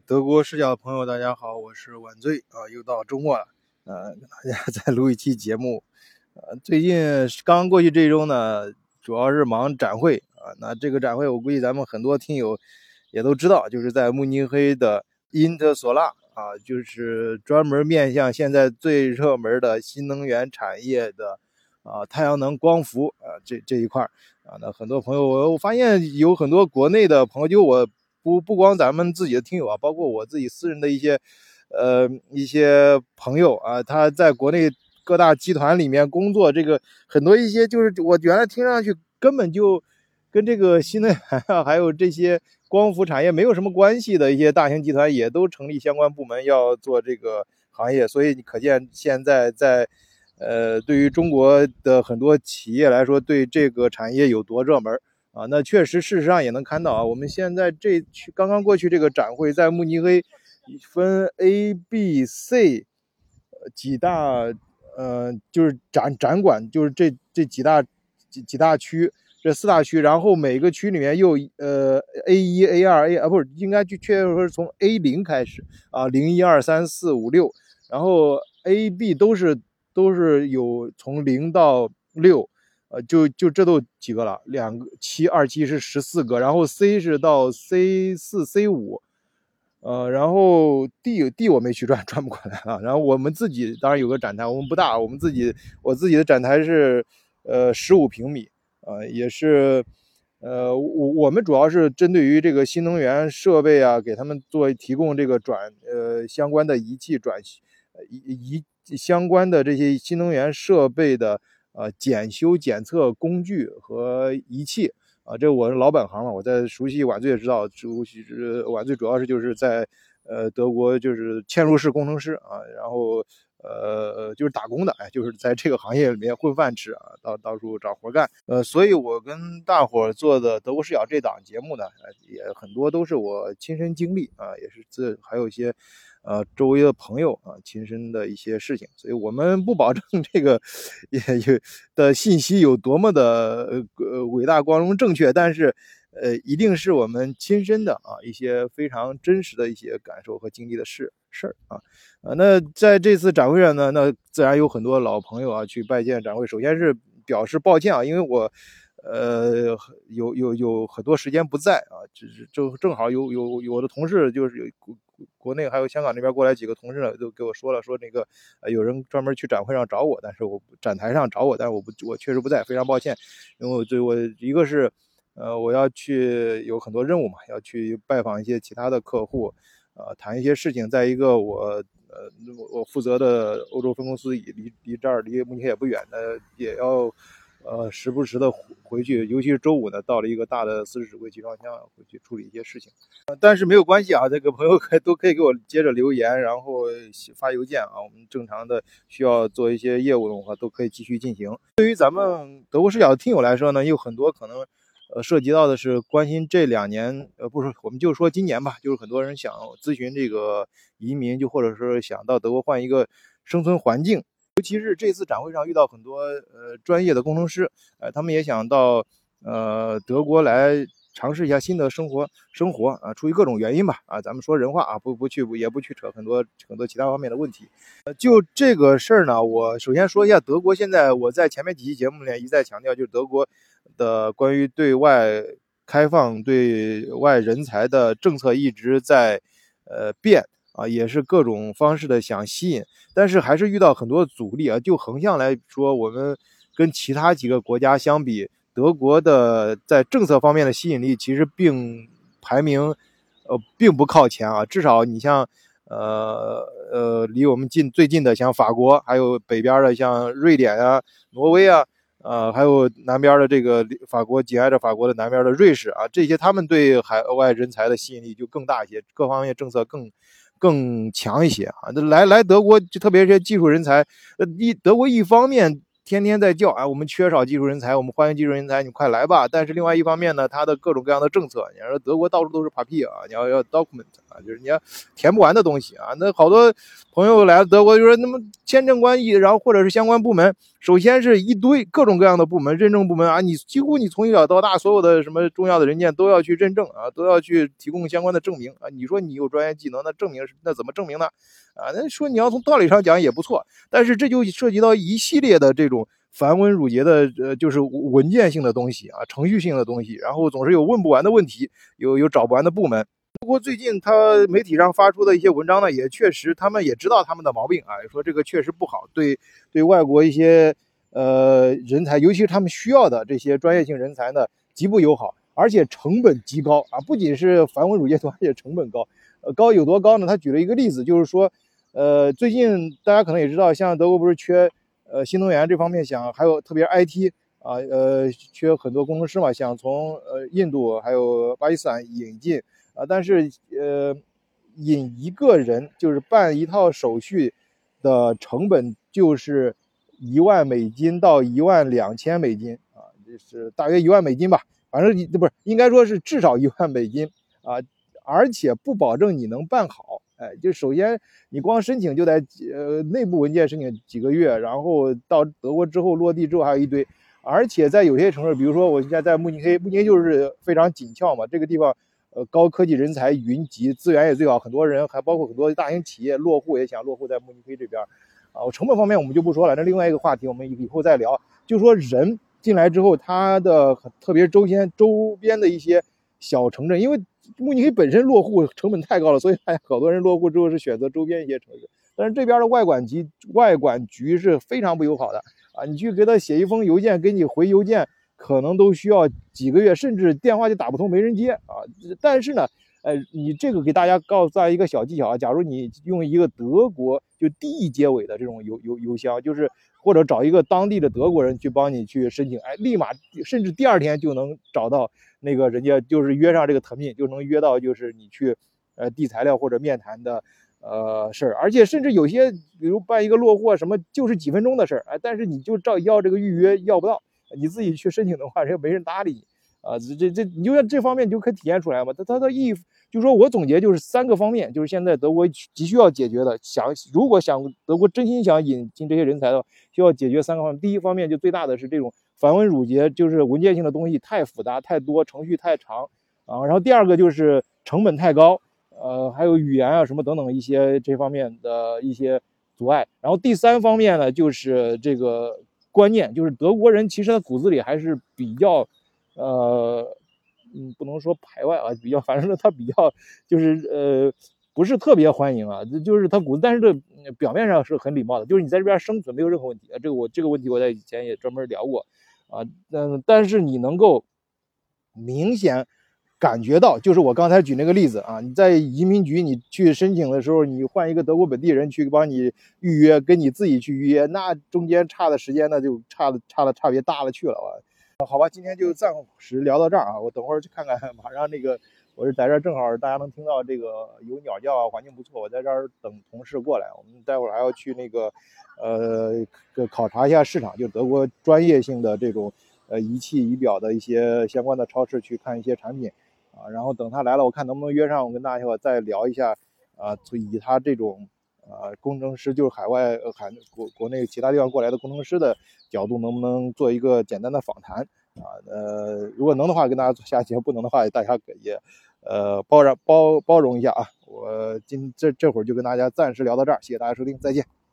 德国视角的朋友，大家好，我是晚醉啊，又到周末了，呃，跟大家 再录一期节目。呃，最近刚过去这一周呢，主要是忙展会啊。那这个展会，我估计咱们很多听友也都知道，就是在慕尼黑的因特索拉啊，就是专门面向现在最热门的新能源产业的啊，太阳能光伏啊，这这一块啊。那很多朋友，我发现有很多国内的朋友，就我。不不光咱们自己的听友啊，包括我自己私人的一些，呃一些朋友啊，他在国内各大集团里面工作，这个很多一些就是我原来听上去根本就跟这个新能源啊还有这些光伏产业没有什么关系的一些大型集团，也都成立相关部门要做这个行业，所以你可见现在在呃对于中国的很多企业来说，对这个产业有多热门。啊，那确实，事实上也能看到啊。我们现在这去刚刚过去这个展会，在慕尼黑分 A、B、C 几大呃，就是展展馆，就是这这几大几几大区，这四大区，然后每个区里面又呃 A 一、A 二、A 啊，不是应该就确切说是从 A 零开始啊，零一二三四五六，然后 A、B 都是都是有从零到六。呃，就就这都几个了，两个七二七是十四个，然后 C 是到 C 四 C 五，呃，然后 D D 我没去转，转不过来了。然后我们自己当然有个展台，我们不大，我们自己我自己的展台是呃十五平米，呃，也是呃我我们主要是针对于这个新能源设备啊，给他们做提供这个转呃相关的仪器转仪仪相关的这些新能源设备的。呃，检修检测工具和仪器啊，这我是老本行了。我在熟悉晚醉也知道，熟悉晚醉主要是就是在呃德国就是嵌入式工程师啊，然后呃就是打工的，哎，就是在这个行业里面混饭吃啊，到到处找活干。呃，所以我跟大伙做的德国视角这档节目呢，也很多都是我亲身经历啊，也是这还有一些。呃，周围的朋友啊，亲身的一些事情，所以我们不保证 这个也有的信息有多么的呃伟大、光荣、正确，但是呃，一定是我们亲身的啊一些非常真实的一些感受和经历的事事儿啊。呃，那在这次展会上呢，那自然有很多老朋友啊去拜见展会，首先是表示抱歉啊，因为我。呃，有有有很多时间不在啊，就是正正好有有有的同事就是有国内还有香港那边过来几个同事呢，都给我说了，说那个呃有人专门去展会上找我，但是我展台上找我，但是我不我确实不在，非常抱歉，因为我对我一个是呃我要去有很多任务嘛，要去拜访一些其他的客户，呃谈一些事情，再一个我呃我负责的欧洲分公司离离这儿离慕尼黑也不远的，也要。呃，时不时的回去，尤其是周五呢，到了一个大的四十指挥集装箱，回去处理一些事情。但是没有关系啊，这个朋友可 都可以给我接着留言，然后发邮件啊。我们正常的需要做一些业务的话，都可以继续进行。对于咱们德国视角的听友来说呢，有很多可能，呃，涉及到的是关心这两年，呃，不是，我们就说今年吧，就是很多人想咨询这个移民，就或者是想到德国换一个生存环境。尤其是这次展会上遇到很多呃专业的工程师，呃，他们也想到呃德国来尝试一下新的生活生活啊，出于各种原因吧啊，咱们说人话啊，不不去也不去扯很多很多其他方面的问题。呃，就这个事儿呢，我首先说一下德国现在我在前面几期节目里一再强调，就是德国的关于对外开放对外人才的政策一直在呃变。啊，也是各种方式的想吸引，但是还是遇到很多阻力啊。就横向来说，我们跟其他几个国家相比，德国的在政策方面的吸引力其实并排名，呃，并不靠前啊。至少你像，呃呃，离我们近最近的像法国，还有北边的像瑞典啊、挪威啊，呃，还有南边的这个法国紧挨着法国的南边的瑞士啊，这些他们对海外人才的吸引力就更大一些，各方面政策更。更强一些啊！来来德国，就特别是技术人才，呃，一德国一方面天天在叫啊，我们缺少技术人才，我们欢迎技术人才，你快来吧。但是另外一方面呢，它的各种各样的政策，你说德国到处都是 papi 啊，你要要 document 啊，就是你要填不完的东西啊。那好多朋友来德国就说，那么签证关系，然后或者是相关部门，首先是一堆各种各样的部门，认证部门啊，你几乎你从小到大所有的什么重要的人件都要去认证啊，都要去提供相关的证明啊。你说你有专业技能，那证明是那怎么证明呢？啊，那说你要从道理上讲也不错，但是这就涉及到一系列的这种。繁文缛节的，呃，就是文件性的东西啊，程序性的东西，然后总是有问不完的问题，有有找不完的部门。不过最近他媒体上发出的一些文章呢，也确实他们也知道他们的毛病啊，说这个确实不好，对对外国一些呃人才，尤其是他们需要的这些专业性人才呢，极不友好，而且成本极高啊，不仅是繁文缛节多，而且成本高。呃，高有多高呢？他举了一个例子，就是说，呃，最近大家可能也知道，像德国不是缺。呃，新能源这方面想还有特别 IT 啊，呃，缺很多工程师嘛，想从呃印度还有巴基斯坦引进啊，但是呃，引一个人就是办一套手续的成本就是一万美金到一万两千美金啊，就是大约一万美金吧，反正你不是应该说是至少一万美金啊，而且不保证你能办好。哎，就首先你光申请就得呃内部文件申请几个月，然后到德国之后落地之后还有一堆，而且在有些城市，比如说我现在在慕尼黑，慕尼黑就是非常紧俏嘛，这个地方呃高科技人才云集，资源也最好，很多人还包括很多大型企业落户也想落户在慕尼黑这边，啊，成本方面我们就不说了，那另外一个话题我们以后再聊，就说人进来之后，他的特别周边周边的一些小城镇，因为。慕尼黑本身落户成本太高了，所以好多人落户之后是选择周边一些城市。但是这边的外管局外管局是非常不友好的啊！你去给他写一封邮件，给你回邮件，可能都需要几个月，甚至电话就打不通，没人接啊！但是呢，呃，你这个给大家告诉大家一个小技巧啊，假如你用一个德国就 D 结尾的这种邮邮邮箱，就是或者找一个当地的德国人去帮你去申请，哎，立马甚至第二天就能找到。那个人家就是约上这个特聘，就能约到就是你去，呃，递材料或者面谈的，呃，事儿。而且甚至有些，比如办一个落户什么，就是几分钟的事儿，哎，但是你就照要这个预约要不到，你自己去申请的话，人家没人搭理你，啊，这这这，你就像这方面你就可以体现出来嘛。他他的意，就是说我总结就是三个方面，就是现在德国急需要解决的，想如果想德国真心想引进这些人才的话，需要解决三个方面。第一方面就最大的是这种。繁文缛节就是文件性的东西太复杂太多，程序太长啊。然后第二个就是成本太高，呃，还有语言啊什么等等一些这方面的一些阻碍。然后第三方面呢，就是这个观念，就是德国人其实他骨子里还是比较，呃，嗯，不能说排外啊，比较，反正他比较就是呃，不是特别欢迎啊，就是他骨子，但是这表面上是很礼貌的，就是你在这边生存没有任何问题啊。这个我这个问题我在以前也专门聊过。啊，嗯，但是你能够明显感觉到，就是我刚才举那个例子啊，你在移民局你去申请的时候，你换一个德国本地人去帮你预约，跟你自己去预约，那中间差的时间那就差的差的差别大了去了啊。好吧，今天就暂时聊到这儿啊，我等会儿去看看，马上那个我是在这儿，正好大家能听到这个有鸟叫啊，环境不错，我在这儿等同事过来，我们待会儿还要去那个。呃，考察一下市场，就德国专业性的这种呃仪器仪表的一些相关的超市去看一些产品啊，然后等他来了，我看能不能约上，我跟大家伙再聊一下啊，以他这种呃工程师，就是海外海国国内其他地方过来的工程师的角度，能不能做一个简单的访谈啊？呃，如果能的话，跟大家做下节；不能的话，大家也呃包容包包容一下啊。我今这这会儿就跟大家暂时聊到这儿，谢谢大家收听，再见。